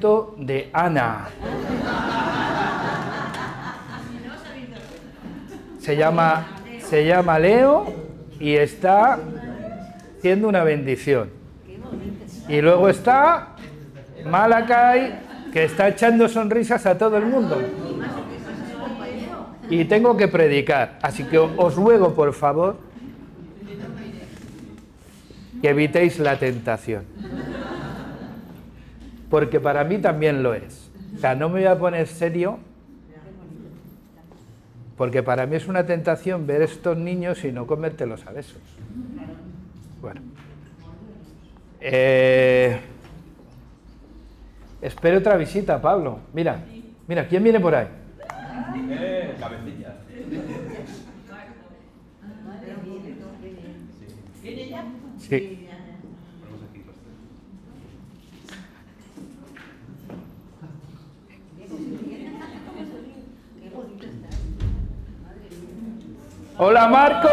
de Ana. Se llama, se llama Leo y está siendo una bendición. Y luego está Malakai, que está echando sonrisas a todo el mundo. Y tengo que predicar. Así que os ruego, por favor, que evitéis la tentación. Porque para mí también lo es. O sea, no me voy a poner serio porque para mí es una tentación ver estos niños y no comértelos a besos. Bueno. Eh, espero otra visita, Pablo. Mira, mira, ¿quién viene por ahí? Eh, ¿Viene ya? Sí. Hola Marco.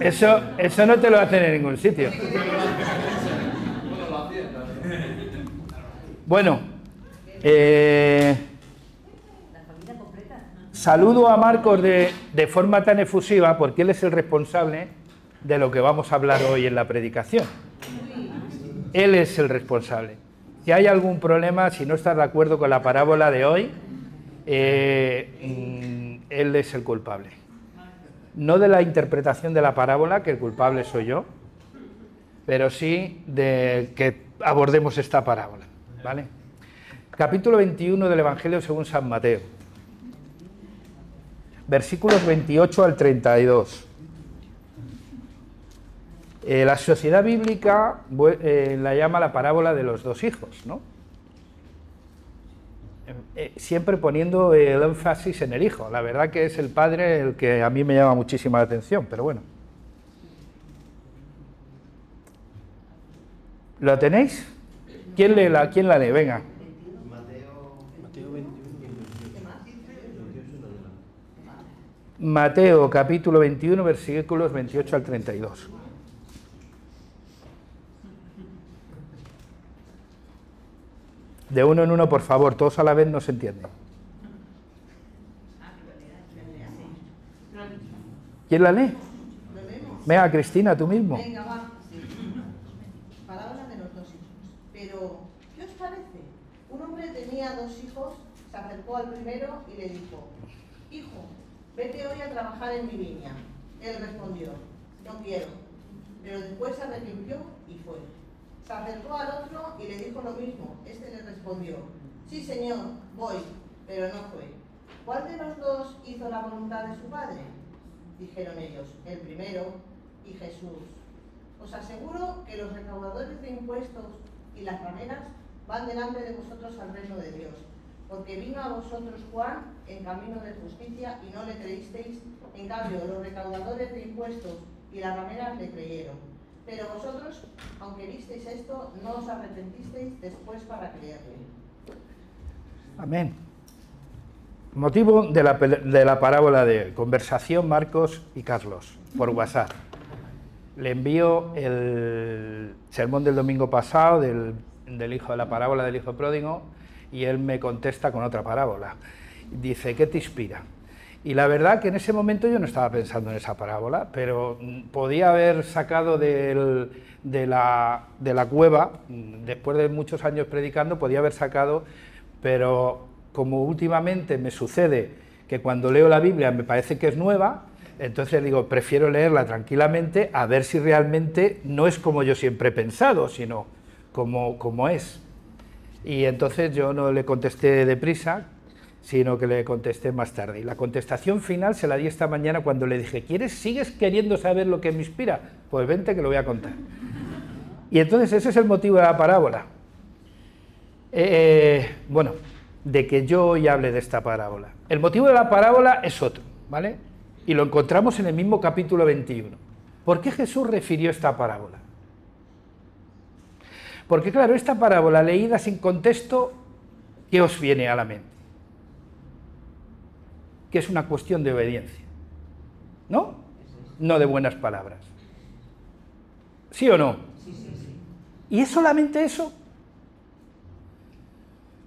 Eso, eso no te lo hacen en ningún sitio. Bueno, eh, saludo a Marcos de, de forma tan efusiva porque él es el responsable de lo que vamos a hablar hoy en la predicación. Él es el responsable. Si hay algún problema, si no estás de acuerdo con la parábola de hoy, eh, mm, él es el culpable. No de la interpretación de la parábola, que el culpable soy yo, pero sí de que abordemos esta parábola. ¿vale? Capítulo 21 del Evangelio según San Mateo. Versículos 28 al 32. Eh, la sociedad bíblica eh, la llama la parábola de los dos hijos, ¿no? Eh, siempre poniendo el énfasis en el hijo. La verdad que es el padre el que a mí me llama muchísima la atención, pero bueno. ¿Lo tenéis? ¿Quién, lee la, quién la lee? Venga. Mateo capítulo 21, versículos 28 al 32. De uno en uno, por favor, todos a la vez no se entienden. ¿Quién la lee? Venga, Cristina, tú mismo. Venga, va. Palabra de los dos hijos. Pero, ¿qué os parece? Un hombre tenía dos hijos, se acercó al primero y le dijo, Hijo, vete hoy a trabajar en mi viña. Él respondió, no quiero. Pero después se arrepintió y fue. Se acercó al otro y le dijo lo mismo. Este le respondió, sí señor, voy, pero no fue. ¿Cuál de los dos hizo la voluntad de su padre? Dijeron ellos, el primero y Jesús. Os aseguro que los recaudadores de impuestos y las rameras van delante de vosotros al reino de Dios, porque vino a vosotros Juan en camino de justicia y no le creísteis, en cambio los recaudadores de impuestos y las rameras le creyeron. Pero vosotros, aunque visteis esto, no os arrepentisteis después para creerle. Amén. Motivo de la, de la parábola de conversación Marcos y Carlos por WhatsApp. Le envío el sermón del domingo pasado del, del hijo de la parábola del hijo pródigo y él me contesta con otra parábola. Dice, ¿qué te inspira? Y la verdad que en ese momento yo no estaba pensando en esa parábola, pero mm, podía haber sacado de, la, cueva, mm, después de muchos años predicando, podía haber sacado, pero como últimamente me sucede que cuando leo la Biblia me parece que es nueva, entonces digo, prefiero leerla tranquilamente a ver si realmente no es como yo siempre he pensado, sino como, como es. Y entonces yo no le contesté deprisa, sino que le contesté más tarde. Y la contestación final se la di esta mañana cuando le dije, ¿quieres, sigues queriendo saber lo que me inspira? Pues vente que lo voy a contar. Y entonces ese es el motivo de la parábola. Eh, bueno, de que yo hoy hable de esta parábola. El motivo de la parábola es otro, ¿vale? Y lo encontramos en el mismo capítulo 21. ¿Por qué Jesús refirió esta parábola? Porque claro, esta parábola leída sin contexto, ¿qué os viene a la mente? Que es una cuestión de obediencia. ¿No? no de buenas palabras. ¿Sí o no? ¿Y es solamente eso?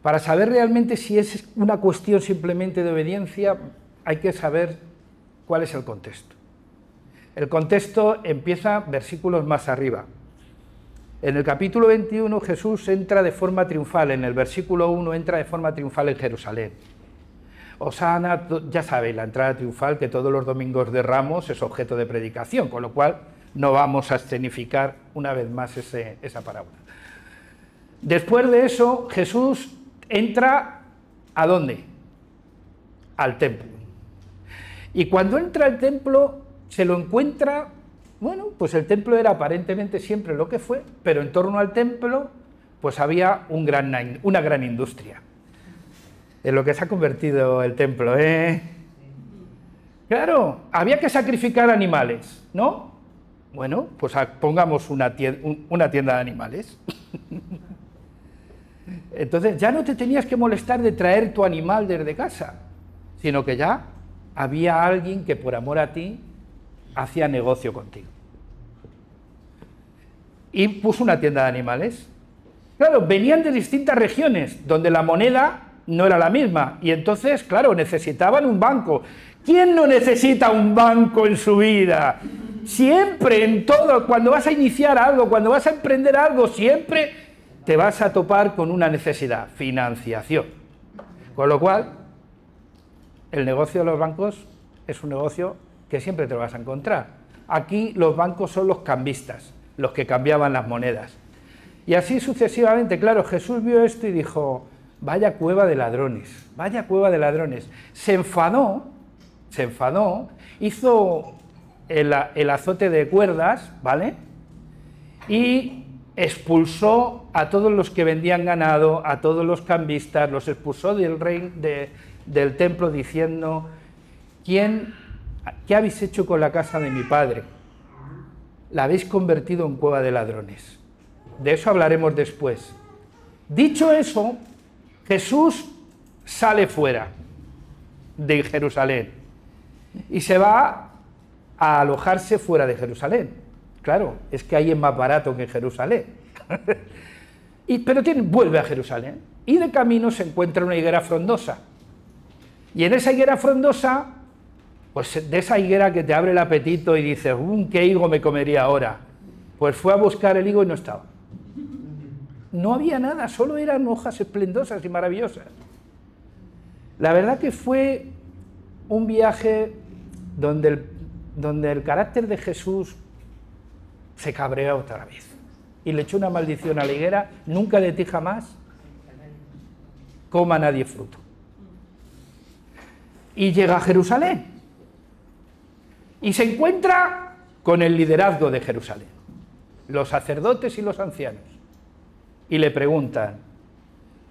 Para saber realmente si es una cuestión simplemente de obediencia, hay que saber cuál es el contexto. El contexto empieza versículos más arriba. En el capítulo 21 Jesús entra de forma triunfal, en el versículo 1 entra de forma triunfal en Jerusalén. Osana, ya sabéis, la entrada triunfal que todos los domingos de Ramos es objeto de predicación, con lo cual no vamos a escenificar una vez más esa parábola. Después de eso, Jesús entra a dónde? Al templo. Y cuando entra al templo, se lo encuentra, bueno, pues el templo era aparentemente siempre lo que fue, pero en torno al templo, pues había una gran industria. En lo que se ha convertido el templo, ¿eh? Claro, había que sacrificar animales, ¿no? Bueno, pues pongamos una tienda, una tienda de animales. Entonces ya no te tenías que molestar de traer tu animal desde casa, sino que ya había alguien que por amor a ti hacía negocio contigo. Y puso una tienda de animales. Claro, venían de distintas regiones donde la moneda no era la misma y entonces, claro, necesitaban un banco. ¿Quién no necesita un banco en su vida? Siempre, en todo, cuando vas a iniciar algo, cuando vas a emprender algo, siempre te vas a topar con una necesidad, financiación. Con lo cual, el negocio de los bancos es un negocio que siempre te lo vas a encontrar. Aquí los bancos son los cambistas, los que cambiaban las monedas. Y así sucesivamente, claro, Jesús vio esto y dijo, vaya cueva de ladrones, vaya cueva de ladrones. Se enfadó, se enfadó, hizo el, azote de cuerdas, ¿vale? Y expulsó a todos los que vendían ganado, a todos los cambistas, los expulsó del, rey, del templo diciendo, ¿quién, ¿qué habéis hecho con la casa de mi padre? La habéis convertido en cueva de ladrones. De eso hablaremos después. Dicho eso, Jesús sale fuera de Jerusalén y se va a alojarse fuera de Jerusalén. Claro, es que ahí es más barato que en Jerusalén. y, pero tiene, vuelve a Jerusalén y de camino se encuentra una higuera frondosa. Y en esa higuera frondosa, pues de esa higuera que te abre el apetito y dices, ¿qué higo me comería ahora? Pues fue a buscar el higo y no estaba. No había nada, solo eran hojas esplendosas y maravillosas. La verdad que fue un viaje donde el carácter de Jesús se cabrea otra vez y le echó una maldición a la higuera, nunca de ti jamás coma nadie fruto. Y llega a Jerusalén y se encuentra con el liderazgo de Jerusalén, los sacerdotes y los ancianos, y le preguntan,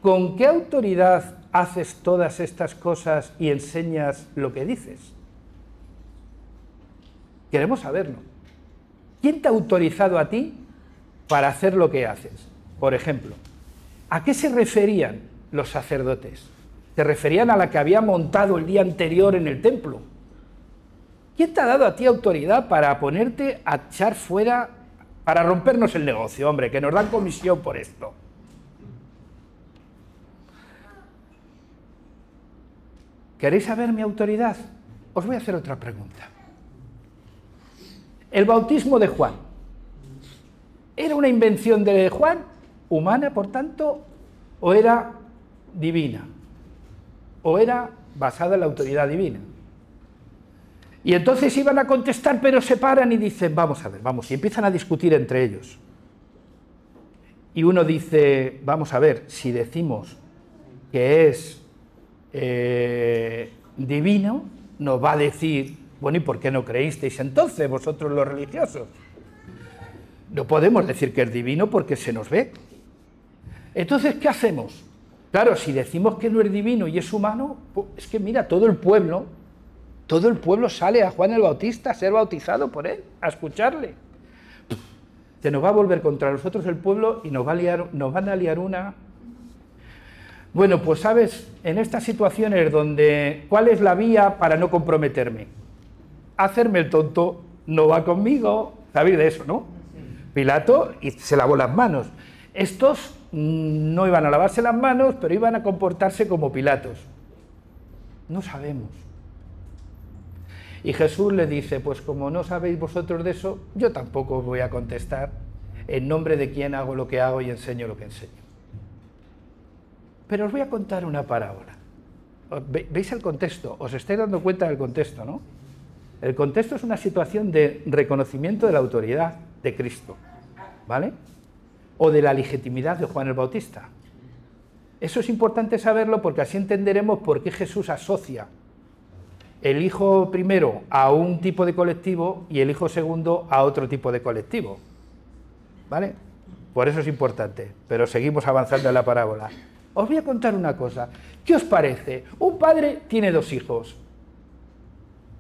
¿con qué autoridad haces todas estas cosas y enseñas lo que dices? Queremos saberlo. ¿Quién te ha autorizado a ti para hacer lo que haces? Por ejemplo, ¿a qué se referían los sacerdotes? Se referían a la que había montado el día anterior en el templo. ¿Quién te ha dado a ti autoridad para ponerte a echar fuera, para rompernos el negocio, hombre, que nos dan comisión por esto? ¿Queréis saber mi autoridad? Os voy a hacer otra pregunta. El bautismo de Juan. ¿Era una invención de Juan, humana por tanto, o era divina? ¿O era basada en la autoridad divina? Y entonces iban a contestar, pero se paran y dicen, vamos a ver, vamos, y empiezan a discutir entre ellos. Y uno dice, vamos a ver, si decimos que es eh, divino, nos va a decir bueno, ¿y por qué no creísteis entonces vosotros los religiosos? No podemos decir que es divino porque se nos ve. Entonces, ¿qué hacemos? Claro, si decimos que no es divino y es humano, pues, es que mira, todo el pueblo, todo el pueblo sale a Juan el Bautista a ser bautizado por él, a escucharle. Se nos va a volver contra nosotros el pueblo y nos, va a liar, nos van a liar una. Bueno, pues sabes, en estas situaciones donde, ¿cuál es la vía para no comprometerme? hacerme el tonto no va conmigo. ¿Sabéis de eso, no? Pilato y se lavó las manos. Estos no iban a lavarse las manos, pero iban a comportarse como Pilatos. No sabemos. Y Jesús le dice, pues como no sabéis vosotros de eso, yo tampoco os voy a contestar en nombre de quién hago lo que hago y enseño lo que enseño. Pero os voy a contar una parábola. ¿Veis el contexto? Os estáis dando cuenta del contexto, ¿no? El contexto es una situación de reconocimiento de la autoridad de Cristo, ¿vale? O de la legitimidad de Juan el Bautista. Eso es importante saberlo porque así entenderemos por qué Jesús asocia el hijo primero a un tipo de colectivo y el hijo segundo a otro tipo de colectivo. ¿Vale? Por eso es importante, pero seguimos avanzando en la parábola. Os voy a contar una cosa. ¿Qué os parece? Un padre tiene dos hijos.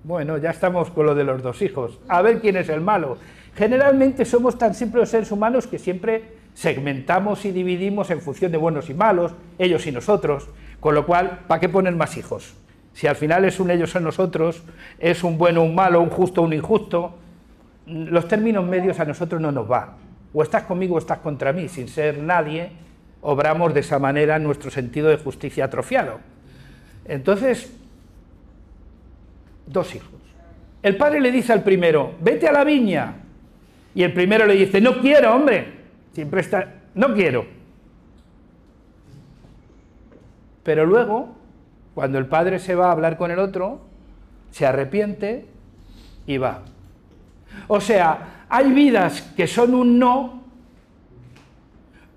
Bueno, ya estamos con lo de los dos hijos. A ver quién es el malo. Generalmente somos tan simples seres humanos que siempre segmentamos y dividimos en función de buenos y malos, ellos y nosotros. Con lo cual, ¿para qué poner más hijos? Si al final es un ellos o nosotros, es un bueno un malo, un justo un injusto, los términos medios a nosotros no nos van. O estás conmigo o estás contra mí, sin ser nadie, obramos de esa manera nuestro sentido de justicia atrofiado. Entonces, dos hijos. El padre le dice al primero, vete a la viña. Y el primero le dice, no quiero, hombre. Siempre está, no quiero. Pero luego, cuando el padre se va a hablar con el otro, se arrepiente y va. O sea, hay vidas que son un no,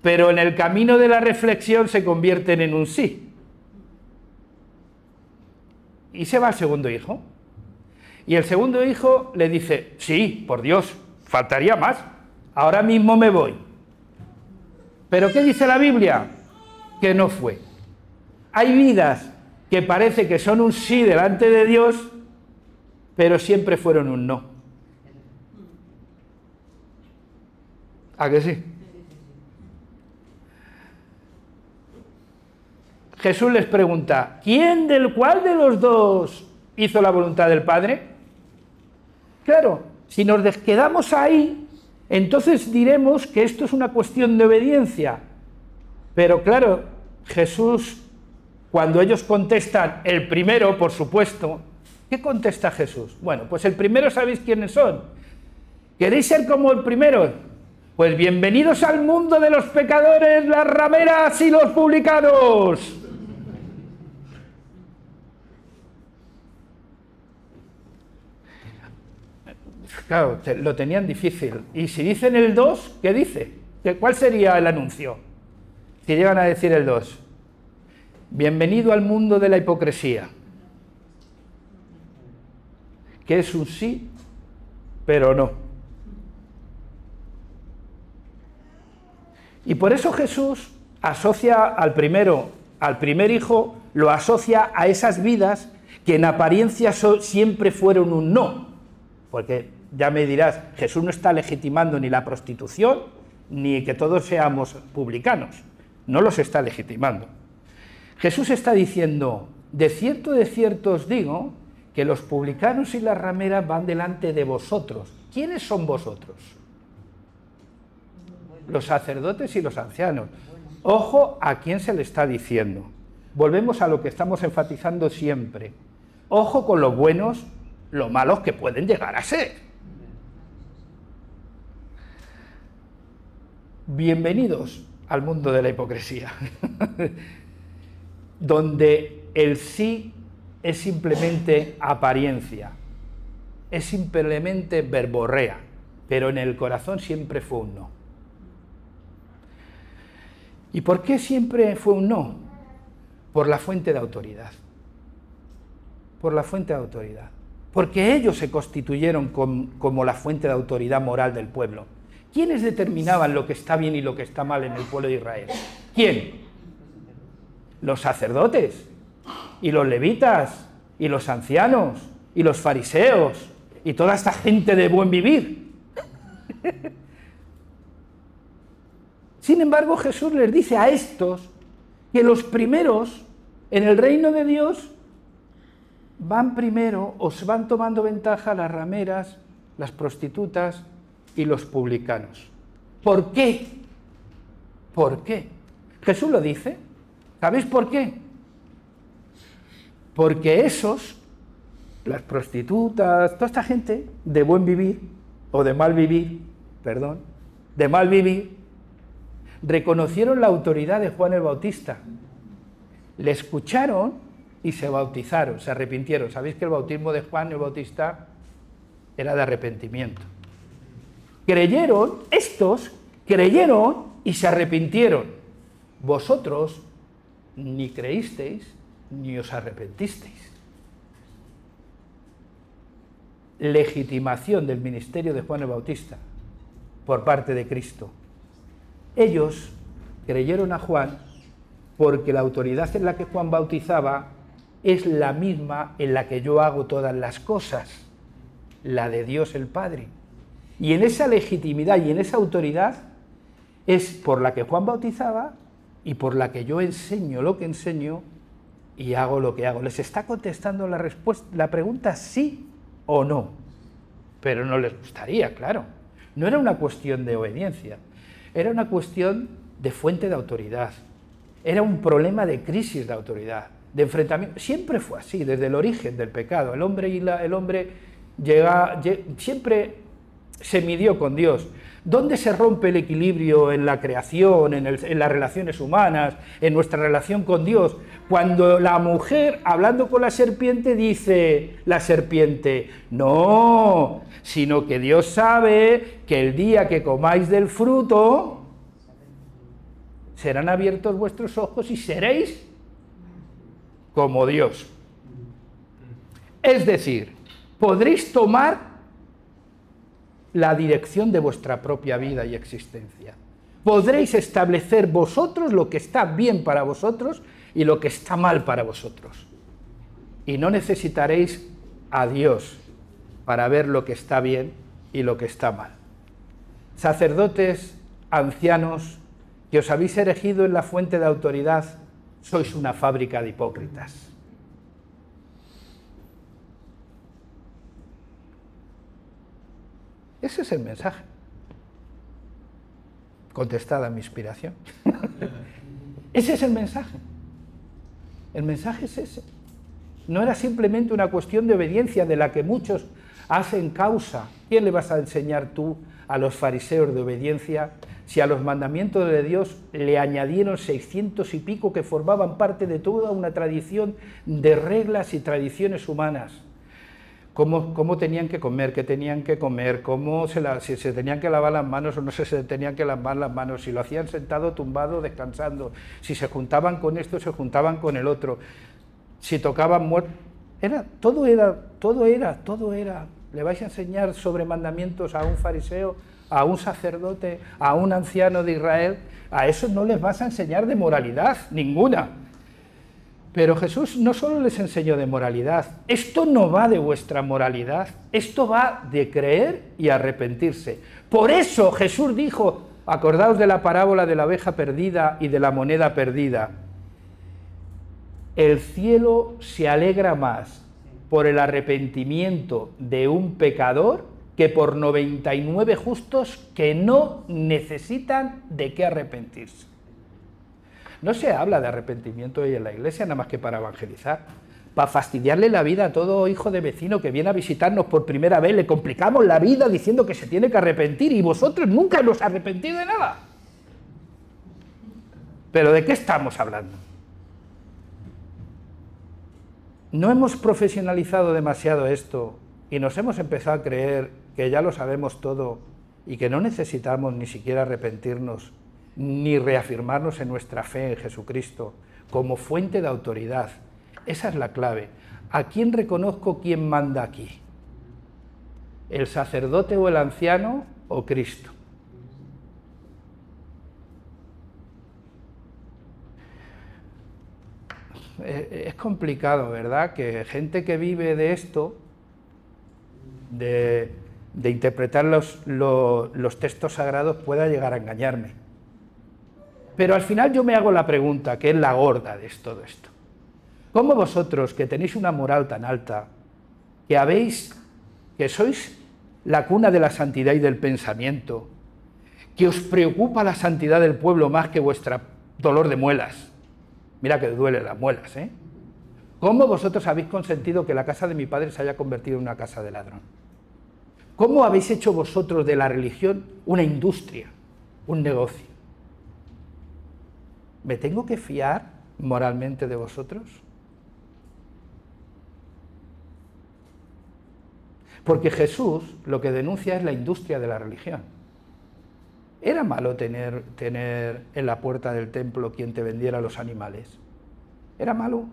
pero en el camino de la reflexión se convierten en un sí. Y se va al segundo hijo. Y el segundo hijo le dice, sí, por Dios, faltaría más, ahora mismo me voy. Pero ¿qué dice la Biblia? Que no fue. Hay vidas que parece que son un sí delante de Dios, pero siempre fueron un no. ¿A que sí? Jesús les pregunta, ¿quién del cual de los dos hizo la voluntad del Padre? Claro, si nos quedamos ahí, entonces diremos que esto es una cuestión de obediencia. Pero claro, Jesús, cuando ellos contestan el primero, por supuesto, ¿qué contesta Jesús? Bueno, pues el primero sabéis quiénes son. ¿Queréis ser como el primero? Pues bienvenidos al mundo de los pecadores, las rameras y los publicanos. Claro, lo tenían difícil. Y si dicen el 2, ¿qué dice? ¿Cuál sería el anuncio? Si llegan a decir el 2. Bienvenido al mundo de la hipocresía. Que es un sí, pero no. Y por eso Jesús asocia al primero, al primer hijo, lo asocia a esas vidas que en apariencia siempre fueron un no. Porque ya me dirás, Jesús no está legitimando ni la prostitución, ni que todos seamos publicanos. No los está legitimando. Jesús está diciendo, de cierto, de cierto os digo, que los publicanos y las rameras van delante de vosotros. ¿Quiénes son vosotros? Los sacerdotes y los ancianos. Ojo a quién se le está diciendo. Volvemos a lo que estamos enfatizando siempre. Ojo con los buenos, lo malos que pueden llegar a ser. Bienvenidos al mundo de la hipocresía, donde el sí es simplemente apariencia, es simplemente verborrea, pero en el corazón siempre fue un no. ¿Y por qué siempre fue un no? Por la fuente de autoridad. Por la fuente de autoridad. Porque ellos se constituyeron como la fuente de autoridad moral del pueblo ¿Quiénes determinaban lo que está bien y lo que está mal en el pueblo de Israel? ¿Quién? Los sacerdotes y los levitas y los ancianos y los fariseos y toda esta gente de buen vivir. Sin embargo, Jesús les dice a estos que los primeros en el reino de Dios van primero, os van tomando ventaja las rameras las prostitutas y los publicanos. ¿Por qué? ¿Por qué? Jesús lo dice. ¿Sabéis por qué? Porque esos, las prostitutas, toda esta gente de buen vivir, o de mal vivir, perdón, de mal vivir, reconocieron la autoridad de Juan el Bautista. Le escucharon y se bautizaron, se arrepintieron. Sabéis que el bautismo de Juan el Bautista era de arrepentimiento. Creyeron, estos creyeron y se arrepintieron. Vosotros ni creísteis ni os arrepentisteis. Legitimación del ministerio de Juan el Bautista por parte de Cristo. Ellos creyeron a Juan porque la autoridad en la que Juan bautizaba es la misma en la que yo hago todas las cosas, la de Dios el Padre. Y en esa legitimidad y en esa autoridad es por la que Juan bautizaba y por la que yo enseño lo que enseño y hago lo que hago. Les está contestando la, respuesta, la pregunta sí o no, pero no les gustaría, claro. No era una cuestión de obediencia, era una cuestión de fuente de autoridad, era un problema de crisis de autoridad, de enfrentamiento. Siempre fue así, desde el origen del pecado. El hombre, y la, el hombre llega, siempre se midió con Dios. ¿Dónde se rompe el equilibrio en la creación, en, las relaciones humanas, en nuestra relación con Dios? Cuando la mujer, hablando con la serpiente, dice la serpiente, no, sino que Dios sabe que el día que comáis del fruto, serán abiertos vuestros ojos y seréis como Dios. Es decir, podréis tomar la dirección de vuestra propia vida y existencia. Podréis establecer vosotros lo que está bien para vosotros y lo que está mal para vosotros. Y no necesitaréis a Dios para ver lo que está bien y lo que está mal. Sacerdotes, ancianos, que os habéis erigido en la fuente de autoridad, sois una fábrica de hipócritas. Ese es el mensaje. Contestada mi inspiración. ese es el mensaje. El mensaje es ese. No era simplemente una cuestión de obediencia de la que muchos hacen causa. ¿Quién le vas a enseñar tú a los fariseos de obediencia si a los mandamientos de Dios le añadieron seiscientos y pico que formaban parte de toda una tradición de reglas y tradiciones humanas. Cómo, cómo tenían que comer, qué tenían que comer, cómo se si se tenían que lavar las manos o no se, tenían que lavar las manos, si lo hacían sentado, tumbado, descansando, si se juntaban con esto, se juntaban con el otro, si tocaban muertos. Era, todo era, todo era, todo era. ¿Le vais a enseñar sobre mandamientos a un fariseo a un sacerdote, a un anciano de Israel, a esos no les vas a enseñar de moralidad, ninguna. Pero Jesús no solo les enseñó de moralidad, esto no va de vuestra moralidad, esto va de creer y arrepentirse. Por eso Jesús dijo, acordaos de la parábola de la abeja perdida y de la moneda perdida, el cielo se alegra más por el arrepentimiento de un pecador que por 99 justos que no necesitan de qué arrepentirse. No se habla de arrepentimiento hoy en la iglesia nada más que para evangelizar. Para fastidiarle la vida a todo hijo de vecino que viene a visitarnos por primera vez, le complicamos la vida diciendo que se tiene que arrepentir y vosotros nunca nos arrepentido de nada. Pero ¿de qué estamos hablando? No hemos profesionalizado demasiado esto y nos hemos empezado a creer que ya lo sabemos todo y que no necesitamos ni siquiera arrepentirnos ni reafirmarnos en nuestra fe en Jesucristo como fuente de autoridad. Esa es la clave. ¿A quién reconozco quién manda aquí? ¿El sacerdote o el anciano o Cristo? Es complicado, ¿verdad? Que gente que vive de esto, de interpretar los, textos sagrados pueda llegar a engañarme. Pero al final yo me hago la pregunta, que es la gorda de todo esto. ¿Cómo vosotros, que tenéis una moral tan alta, que habéis, que sois la cuna de la santidad y del pensamiento, que os preocupa la santidad del pueblo más que vuestro dolor de muelas. Mira que duele las muelas, ¿eh? ¿Cómo vosotros habéis consentido que la casa de mi padre se haya convertido en una casa de ladrón? ¿Cómo habéis hecho vosotros de la religión una industria, un negocio? ¿Me tengo que fiar moralmente de vosotros? Porque Jesús lo que denuncia es la industria de la religión. ¿Era malo tener, tener en la puerta del templo quien te vendiera los animales? ¿Era malo?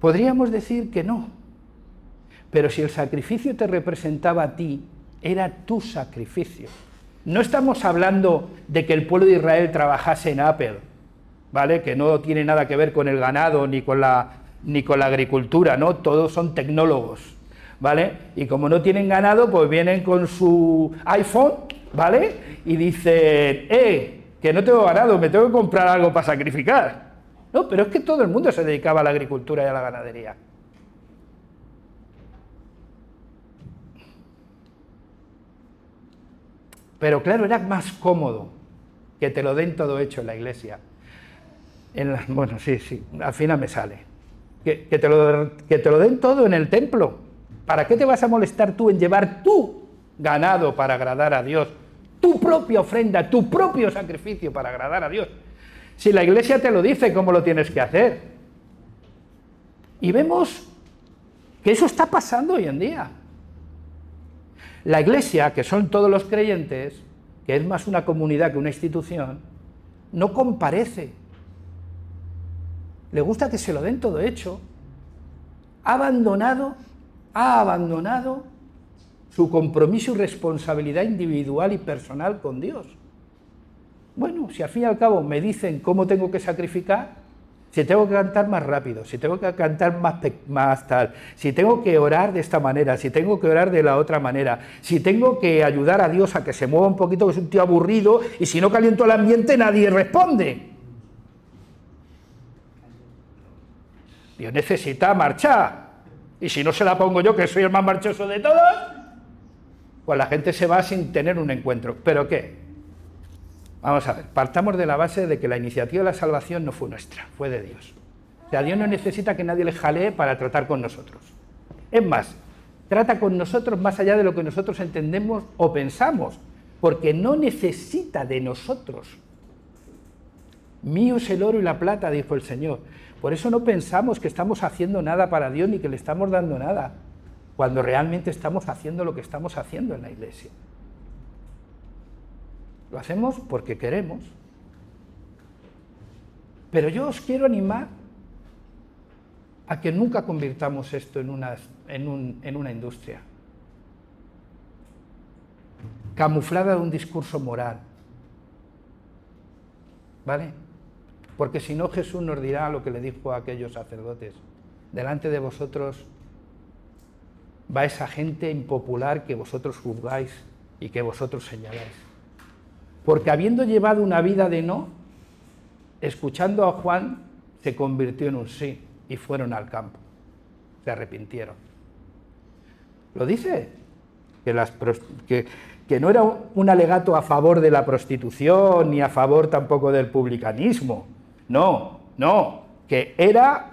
Podríamos decir que no. Pero si el sacrificio te representaba a ti, era tu sacrificio. No estamos hablando de que el pueblo de Israel trabajase en Apple, ¿vale? Que no tiene nada que ver con el ganado ni con la, ni con la agricultura, ¿no? Todos son tecnólogos. ¿vale? Y como no tienen ganado, pues vienen con su iPhone, ¿vale? Y dicen, eh, que no tengo ganado, me tengo que comprar algo para sacrificar. No, pero es que todo el mundo se dedicaba a la agricultura y a la ganadería. Pero claro, era más cómodo que te lo den todo hecho en la iglesia. bueno, sí, sí, al final me sale. Que, te lo, que te lo den todo en el templo. ¿Para qué te vas a molestar tú en llevar tu ganado para agradar a Dios? Tu propia ofrenda, tu propio sacrificio para agradar a Dios. Si la iglesia te lo dice cómo lo tienes que hacer. Y vemos que eso está pasando hoy en día. La iglesia, que son todos los creyentes, que es más una comunidad que una institución, no comparece. Le gusta que se lo den todo hecho. Ha abandonado ha abandonado su compromiso y responsabilidad individual y personal con Dios. Bueno, si al fin y al cabo me dicen cómo tengo que sacrificar, si tengo que cantar más rápido, si tengo que cantar más, más tal, si tengo que orar de esta manera, si tengo que orar de la otra manera, si tengo que ayudar a Dios a que se mueva un poquito, que es un tío aburrido, y si no caliento el ambiente nadie responde. Dios necesita marchar. Y si no se la pongo yo, que soy el más marchoso de todos, pues la gente se va sin tener un encuentro. ¿Pero qué? Vamos a ver, partamos de la base de que la iniciativa de la salvación no fue nuestra, fue de Dios. O sea, Dios no necesita que nadie le jalee para tratar con nosotros. Es más, trata con nosotros más allá de lo que nosotros entendemos o pensamos, porque no necesita de nosotros. Mío es el oro y la plata, dijo el Señor. Por eso no pensamos que estamos haciendo nada para Dios ni que le estamos dando nada, cuando realmente estamos haciendo lo que estamos haciendo en la iglesia. Lo hacemos porque queremos. Pero yo os quiero animar a que nunca convirtamos esto en una, en, una industria, camuflada de un discurso moral. ¿Vale? Porque si no Jesús nos dirá lo que le dijo a aquellos sacerdotes. Delante de vosotros va esa gente impopular que vosotros juzgáis y que vosotros señaláis. Porque habiendo llevado una vida de no, escuchando a Juan, se convirtió en un sí y fueron al campo. Se arrepintieron. Lo dice, que, no era un alegato a favor de la prostitución ni a favor tampoco del publicanismo, no, no, que era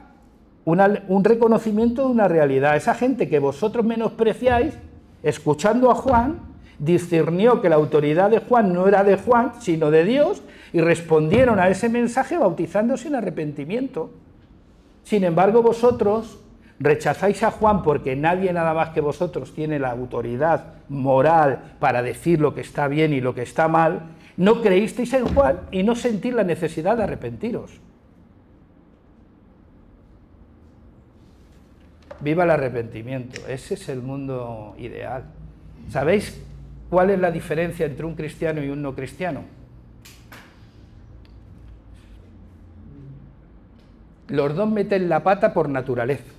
un reconocimiento de una realidad. Esa gente que vosotros menospreciáis, escuchando a Juan, discernió que la autoridad de Juan no era de Juan, sino de Dios, y respondieron a ese mensaje bautizándose en arrepentimiento. Sin embargo, vosotros rechazáis a Juan porque nadie nada más que vosotros tiene la autoridad moral para decir lo que está bien y lo que está mal, no creísteis en Juan y no sentís la necesidad de arrepentiros. Viva el arrepentimiento, ese es el mundo ideal. ¿Sabéis cuál es la diferencia entre un cristiano y un no cristiano? Los dos meten la pata por naturaleza.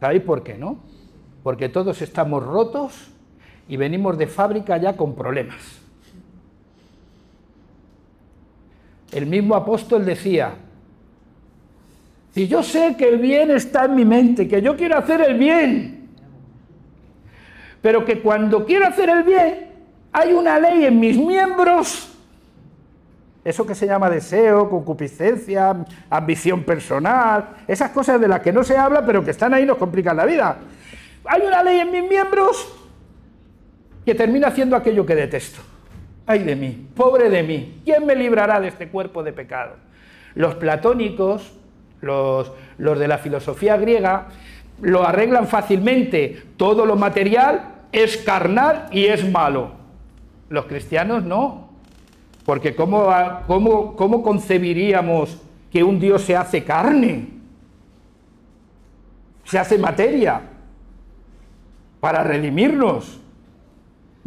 ¿Sabéis por qué, no? Porque todos estamos rotos y venimos de fábrica ya con problemas. El mismo apóstol decía, si yo sé que el bien está en mi mente, que yo quiero hacer el bien, pero que cuando quiero hacer el bien, hay una ley en mis miembros, eso que se llama deseo, concupiscencia, ambición personal, esas cosas de las que no se habla, pero que están ahí y nos complican la vida. Hay una ley en mis miembros que termina haciendo aquello que detesto. Ay de mí, pobre de mí, ¿quién me librará de este cuerpo de pecado? Los platónicos, los, los de la filosofía griega, lo arreglan fácilmente. Todo lo material es carnal y es malo. Los cristianos no. Porque ¿cómo, cómo, cómo concebiríamos que un Dios se hace carne? Se hace materia para redimirnos.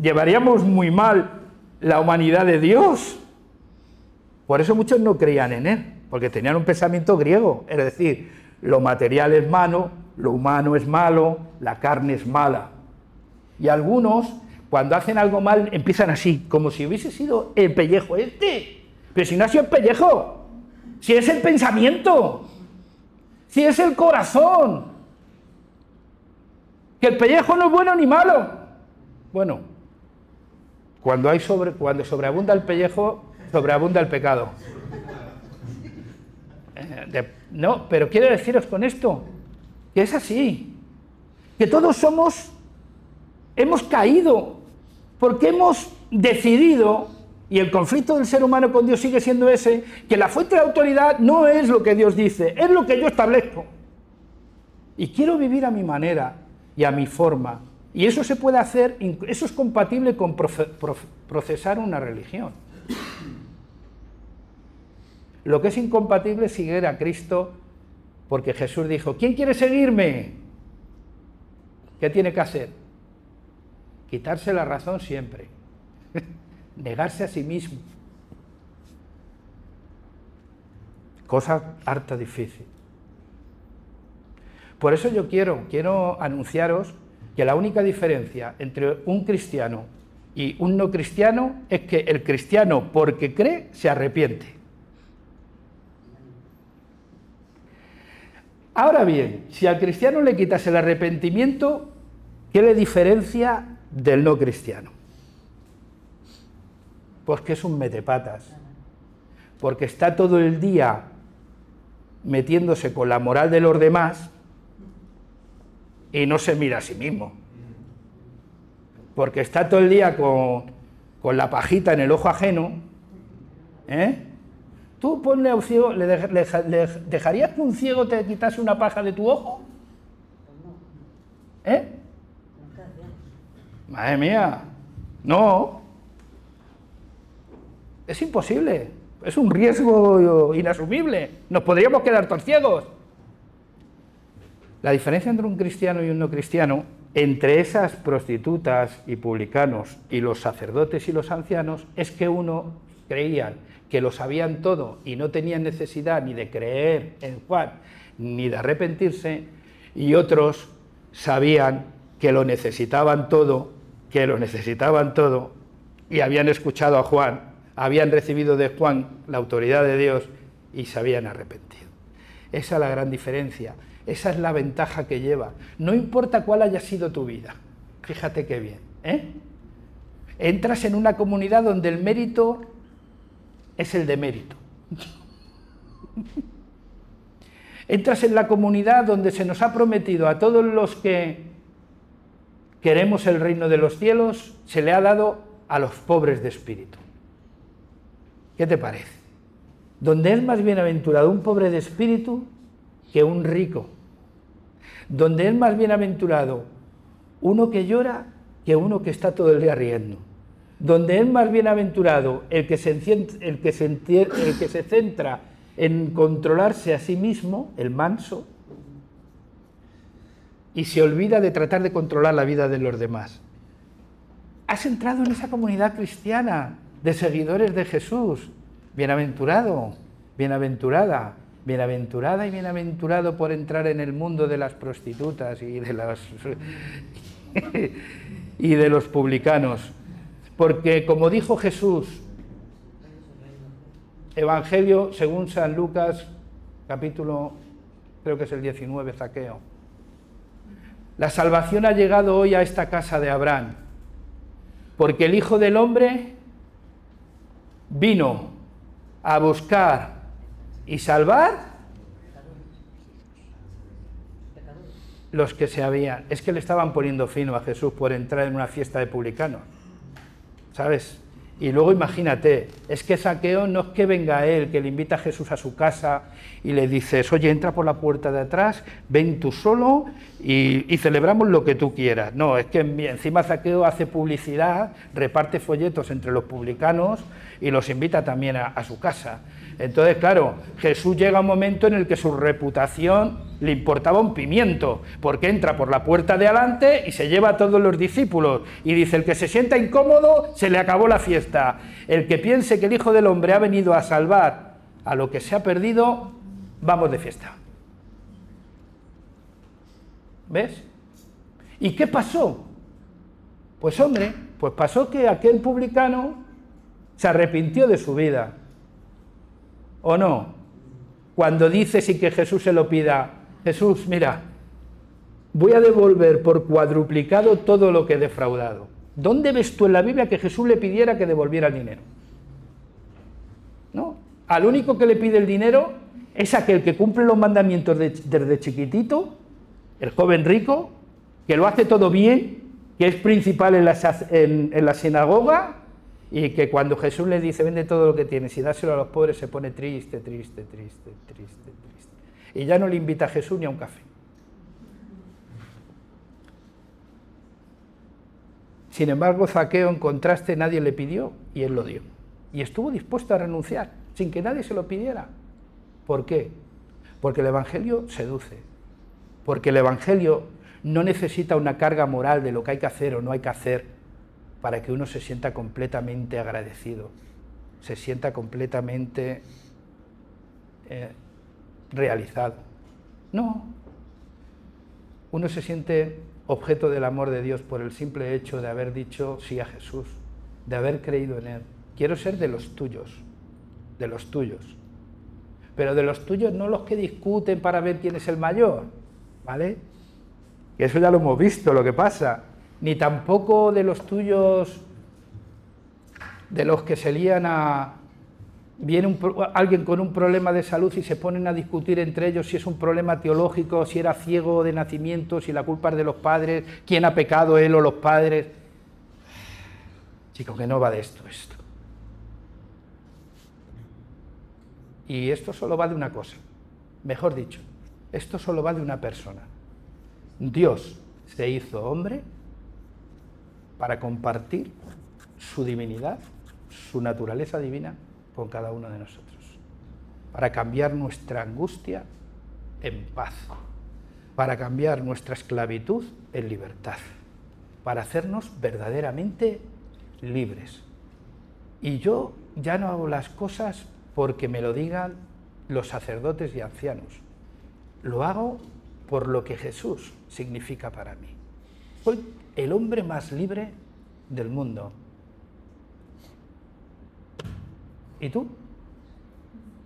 Llevaríamos muy mal la humanidad de Dios. Por eso muchos no creían en Él, porque tenían un pensamiento griego, es decir, lo material es malo, lo humano es malo, la carne es mala. Y algunos, cuando hacen algo mal, empiezan así, como si hubiese sido el pellejo este. Pero si no ha sido el pellejo, si es el pensamiento, si es el corazón. Que el pellejo no es bueno ni malo. Bueno, cuando, hay sobre, cuando sobreabunda el pellejo, sobreabunda el pecado. Eh, no, pero quiero deciros con esto que es así, que todos somos, hemos caído, porque hemos decidido, y el conflicto del ser humano con Dios sigue siendo ese, que la fuente de autoridad no es lo que Dios dice, es lo que yo establezco. Y quiero vivir a mi manera y a mi forma, y eso se puede hacer, eso es compatible con procesar una religión. Lo que es incompatible es seguir a Cristo, porque Jesús dijo, ¿quién quiere seguirme? ¿Qué tiene que hacer? Quitarse la razón siempre, negarse a sí mismo. Cosa harta difícil. Por eso yo quiero, quiero anunciaros que la única diferencia entre un cristiano y un no cristiano es que el cristiano, porque cree, se arrepiente. Ahora bien, si al cristiano le quitas el arrepentimiento, ¿qué le diferencia del no cristiano? Pues que es un metepatas, porque está todo el día metiéndose con la moral de los demás y no se mira a sí mismo. Porque está todo el día con, la pajita en el ojo ajeno. ¿eh? ¿Tú ponle a un ciego, ¿le, dejarías que un ciego te quitase una paja de tu ojo? ¿Eh? Madre mía, no. Es imposible. Es un riesgo inasumible. Nos podríamos quedar todos ciegos. La diferencia entre un cristiano y un no cristiano, entre esas prostitutas y publicanos y los sacerdotes y los ancianos, es que uno creían que lo sabían todo y no tenían necesidad ni de creer en Juan ni de arrepentirse, y otros sabían que lo necesitaban todo, que lo necesitaban todo, y habían escuchado a Juan, habían recibido de Juan la autoridad de Dios y se habían arrepentido. Esa es la gran diferencia. Esa es la ventaja que lleva. No importa cuál haya sido tu vida. Fíjate qué bien. ¿eh? Entras en una comunidad donde el mérito es el de mérito. Entras en la comunidad donde se nos ha prometido a todos los que queremos el reino de los cielos, se le ha dado a los pobres de espíritu. ¿Qué te parece? Donde es más bienaventurado un pobre de espíritu que un rico donde es más bienaventurado uno que llora que uno que está todo el día riendo, donde es más bienaventurado el que se, centra en controlarse a sí mismo, el manso, y se olvida de tratar de controlar la vida de los demás. Has entrado en esa comunidad cristiana de seguidores de Jesús. Bienaventurado, bienaventurada, Bienaventurada y bienaventurado por entrar en el mundo de las prostitutas y de, las, y de los publicanos. Porque como dijo Jesús, Evangelio según San Lucas, capítulo, creo que es el 19, saqueo. La salvación ha llegado hoy a esta casa de Abraham, porque el Hijo del Hombre vino a buscar y salvar los que se habían. Es que le estaban poniendo fino a Jesús por entrar en una fiesta de publicanos. ¿Sabes? Y luego imagínate, es que Saqueo no es que venga él, que le invita a Jesús a su casa y le dices, oye, entra por la puerta de atrás, ven tú solo y, celebramos lo que tú quieras. No, es que encima Saqueo hace publicidad, reparte folletos entre los publicanos y los invita también a su casa. Entonces, claro, Jesús llega a un momento en el que su reputación le importaba un pimiento, porque entra por la puerta de adelante y se lleva a todos los discípulos. Y dice, el que se sienta incómodo, se le acabó la fiesta. El que piense que el Hijo del Hombre ha venido a salvar a lo que se ha perdido, vamos de fiesta. ¿Ves? ¿Y qué pasó? Pues hombre, pues pasó que aquel publicano se arrepintió de su vida ¿O no? Cuando dices y que Jesús se lo pida, Jesús, mira, voy a devolver por cuadruplicado todo lo que he defraudado. ¿Dónde ves tú en la Biblia que Jesús le pidiera que devolviera el dinero? ¿No? Al único que le pide el dinero es aquel que cumple los mandamientos desde chiquitito, el joven rico, que lo hace todo bien, que es principal en la sinagoga y que cuando Jesús le dice, vende todo lo que tienes y dáselo a los pobres, se pone triste, triste, triste, triste, triste. Y ya no le invita a Jesús ni a un café. Sin embargo, Zaqueo, en contraste, nadie le pidió y él lo dio. Y estuvo dispuesto a renunciar, sin que nadie se lo pidiera. ¿Por qué? Porque el Evangelio seduce. Porque el Evangelio no necesita una carga moral de lo que hay que hacer o no hay que hacer para que uno se sienta completamente agradecido, se sienta completamente eh, realizado. No, uno se siente objeto del amor de Dios por el simple hecho de haber dicho sí a Jesús, de haber creído en Él. Quiero ser de los tuyos, de los tuyos. Pero de los tuyos no los que discuten para ver quién es el mayor, ¿vale? Y eso ya lo hemos visto, lo que pasa ni tampoco de los tuyos, de los que se lían a... Viene alguien con un problema de salud y se ponen a discutir entre ellos si es un problema teológico, si era ciego de nacimiento, si la culpa es de los padres, quién ha pecado él o los padres. Chico, que no va de esto, esto. Y esto solo va de una cosa, mejor dicho, esto solo va de una persona. Dios se hizo hombre para compartir su divinidad, su naturaleza divina con cada uno de nosotros, para cambiar nuestra angustia en paz, para cambiar nuestra esclavitud en libertad, para hacernos verdaderamente libres. Y yo ya no hago las cosas porque me lo digan los sacerdotes y ancianos, lo hago por lo que Jesús significa para mí el hombre más libre del mundo. ¿Y tú?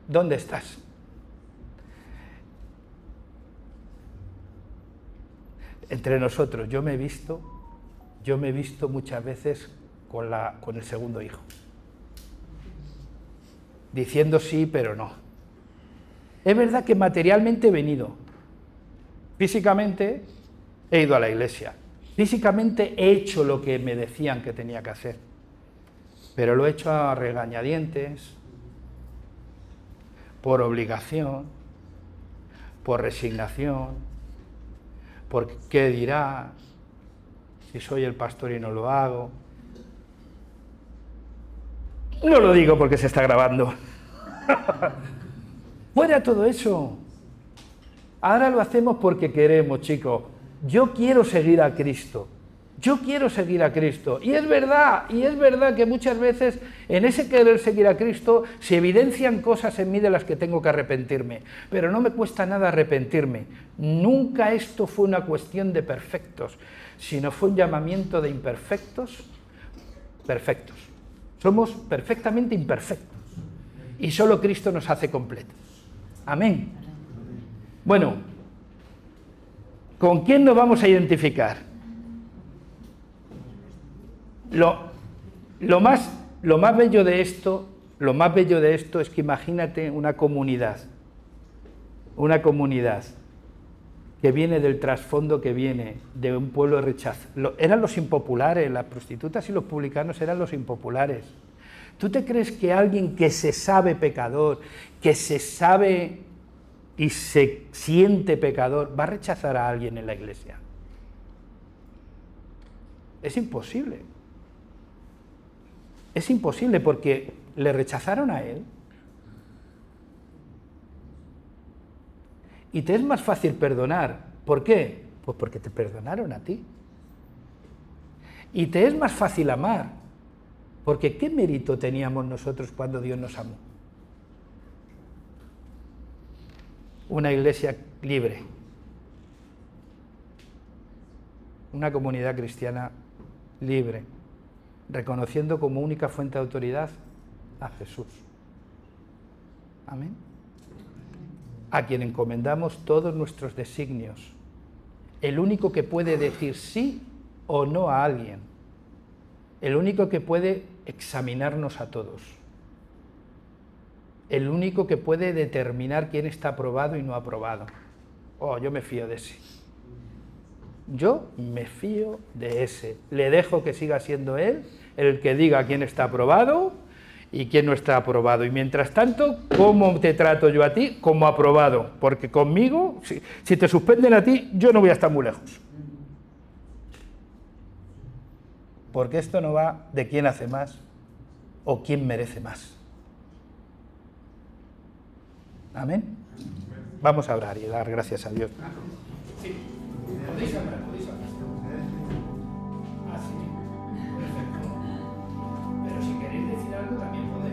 ¿Dónde estás? Entre nosotros, yo me he visto, yo me he visto muchas veces con, la, con el segundo hijo, diciendo sí, pero no. Es verdad que materialmente he venido, físicamente he ido a la iglesia, Físicamente he hecho lo que me decían que tenía que hacer, pero lo he hecho a regañadientes, por obligación, por resignación, por qué dirá, si soy el pastor y no lo hago. No lo digo porque se está grabando. Fuera todo eso. Ahora lo hacemos porque queremos, chicos yo quiero seguir a Cristo. Yo quiero seguir a Cristo. Y es verdad, y es verdad que muchas veces en ese querer seguir a Cristo se evidencian cosas en mí de las que tengo que arrepentirme. Pero no me cuesta nada arrepentirme. Nunca esto fue una cuestión de perfectos, sino fue un llamamiento de imperfectos, perfectos. Somos perfectamente imperfectos. Y solo Cristo nos hace completos. Amén. Bueno, ¿Con quién nos vamos a identificar? Lo, lo, más, lo más bello de esto, lo más bello de esto es que imagínate una comunidad, una comunidad que viene del trasfondo que viene de un pueblo rechazado. Eran los impopulares, las prostitutas y los publicanos eran los impopulares. ¿Tú te crees que alguien que se sabe pecador, que se sabe y se siente pecador, va a rechazar a alguien en la iglesia. Es imposible. Es imposible porque le rechazaron a él. Y te es más fácil perdonar. ¿Por qué? Pues porque te perdonaron a ti. Y te es más fácil amar. Porque ¿qué mérito teníamos nosotros cuando Dios nos amó? Una iglesia libre, una comunidad cristiana libre, reconociendo como única fuente de autoridad a Jesús. Amén. A quien encomendamos todos nuestros designios. El único que puede decir sí o no a alguien. El único que puede examinarnos a todos el único que puede determinar quién está aprobado y no aprobado. Oh, yo me fío de ese. Yo me fío de ese. Le dejo que siga siendo él el que diga quién está aprobado y quién no está aprobado. Y mientras tanto, ¿cómo te trato yo a ti? Como aprobado. Porque conmigo, si, si te suspenden a ti, yo no voy a estar muy lejos. Porque esto no va de quién hace más o quién merece más. Amén. Vamos a orar y dar gracias a Dios. Sí. Podéis hablar, podéis hablar. Ah,